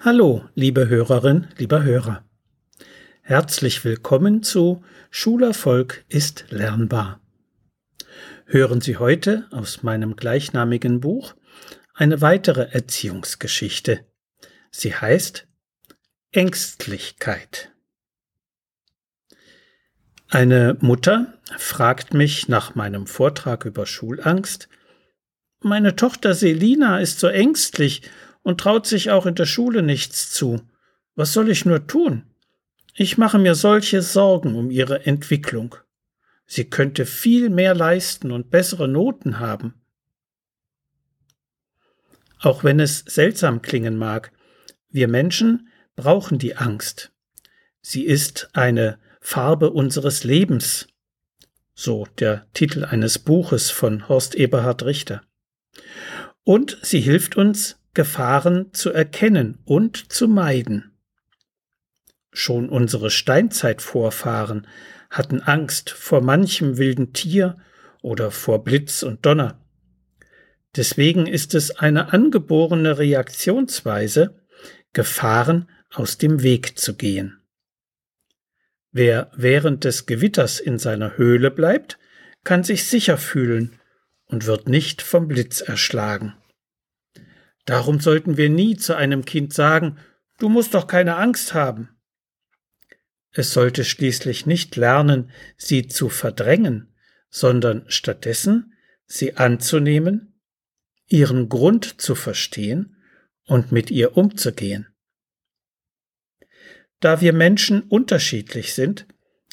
Hallo, liebe Hörerin, lieber Hörer. Herzlich willkommen zu Schulerfolg ist lernbar. Hören Sie heute aus meinem gleichnamigen Buch eine weitere Erziehungsgeschichte. Sie heißt Ängstlichkeit. Eine Mutter fragt mich nach meinem Vortrag über Schulangst, meine Tochter Selina ist so ängstlich und traut sich auch in der Schule nichts zu. Was soll ich nur tun? Ich mache mir solche Sorgen um ihre Entwicklung. Sie könnte viel mehr leisten und bessere Noten haben. Auch wenn es seltsam klingen mag, wir Menschen brauchen die Angst. Sie ist eine Farbe unseres Lebens, so der Titel eines Buches von Horst Eberhard Richter. Und sie hilft uns, Gefahren zu erkennen und zu meiden. Schon unsere Steinzeitvorfahren hatten Angst vor manchem wilden Tier oder vor Blitz und Donner. Deswegen ist es eine angeborene Reaktionsweise, Gefahren aus dem Weg zu gehen. Wer während des Gewitters in seiner Höhle bleibt, kann sich sicher fühlen und wird nicht vom Blitz erschlagen. Darum sollten wir nie zu einem Kind sagen, du musst doch keine Angst haben. Es sollte schließlich nicht lernen, sie zu verdrängen, sondern stattdessen sie anzunehmen, ihren Grund zu verstehen und mit ihr umzugehen. Da wir Menschen unterschiedlich sind,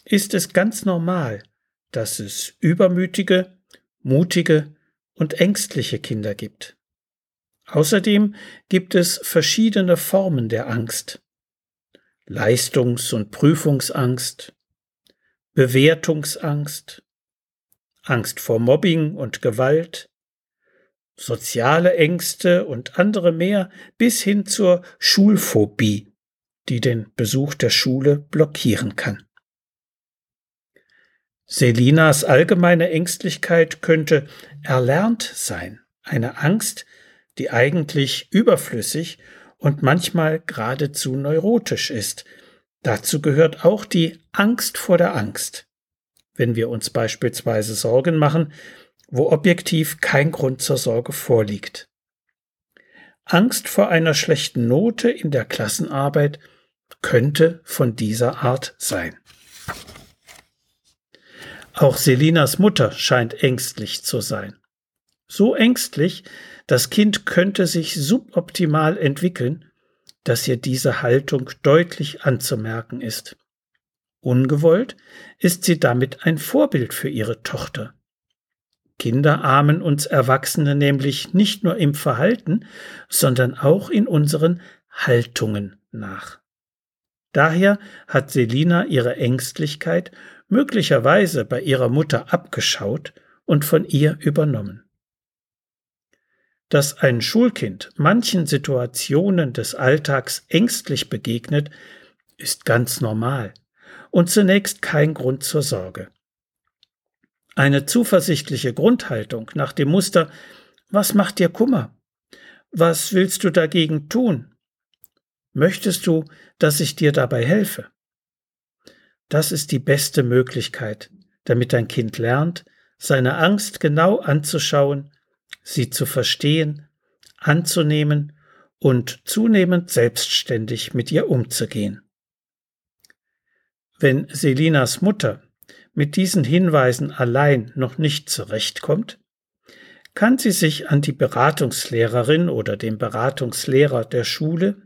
ist es ganz normal, dass es übermütige, mutige und ängstliche Kinder gibt. Außerdem gibt es verschiedene Formen der Angst. Leistungs- und Prüfungsangst, Bewertungsangst, Angst vor Mobbing und Gewalt, soziale Ängste und andere mehr bis hin zur Schulphobie, die den Besuch der Schule blockieren kann. Selinas allgemeine Ängstlichkeit könnte erlernt sein, eine Angst, die eigentlich überflüssig und manchmal geradezu neurotisch ist. Dazu gehört auch die Angst vor der Angst. Wenn wir uns beispielsweise Sorgen machen, wo objektiv kein Grund zur Sorge vorliegt. Angst vor einer schlechten Note in der Klassenarbeit könnte von dieser Art sein. Auch Selinas Mutter scheint ängstlich zu sein. So ängstlich, das Kind könnte sich suboptimal entwickeln, dass ihr diese Haltung deutlich anzumerken ist. Ungewollt ist sie damit ein Vorbild für ihre Tochter. Kinder ahmen uns Erwachsene nämlich nicht nur im Verhalten, sondern auch in unseren Haltungen nach. Daher hat Selina ihre Ängstlichkeit möglicherweise bei ihrer Mutter abgeschaut und von ihr übernommen dass ein Schulkind manchen Situationen des Alltags ängstlich begegnet, ist ganz normal und zunächst kein Grund zur Sorge. Eine zuversichtliche Grundhaltung nach dem Muster Was macht dir Kummer? Was willst du dagegen tun? Möchtest du, dass ich dir dabei helfe? Das ist die beste Möglichkeit, damit dein Kind lernt, seine Angst genau anzuschauen sie zu verstehen, anzunehmen und zunehmend selbstständig mit ihr umzugehen. Wenn Selinas Mutter mit diesen Hinweisen allein noch nicht zurechtkommt, kann sie sich an die Beratungslehrerin oder den Beratungslehrer der Schule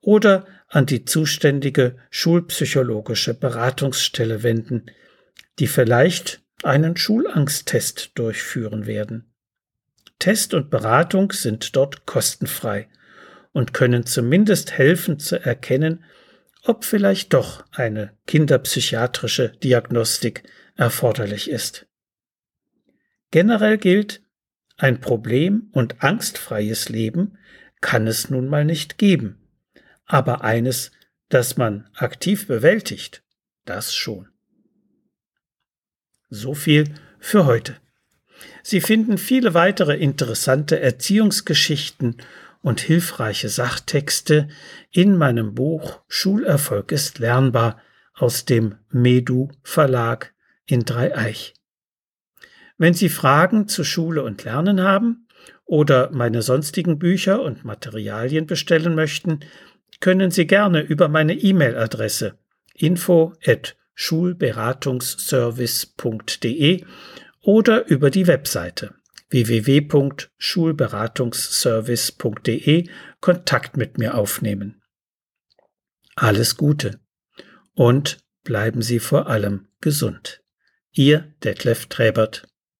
oder an die zuständige schulpsychologische Beratungsstelle wenden, die vielleicht einen Schulangsttest durchführen werden. Test und Beratung sind dort kostenfrei und können zumindest helfen zu erkennen, ob vielleicht doch eine kinderpsychiatrische Diagnostik erforderlich ist. Generell gilt, ein problem- und angstfreies Leben kann es nun mal nicht geben, aber eines, das man aktiv bewältigt, das schon. So viel für heute. Sie finden viele weitere interessante Erziehungsgeschichten und hilfreiche Sachtexte in meinem Buch Schulerfolg ist lernbar aus dem Medu Verlag in Dreieich. Wenn Sie Fragen zu Schule und Lernen haben oder meine sonstigen Bücher und Materialien bestellen möchten, können Sie gerne über meine E-Mail-Adresse info at schulberatungsservice.de oder über die Webseite www.schulberatungsservice.de Kontakt mit mir aufnehmen. Alles Gute und bleiben Sie vor allem gesund. Ihr Detlef Träbert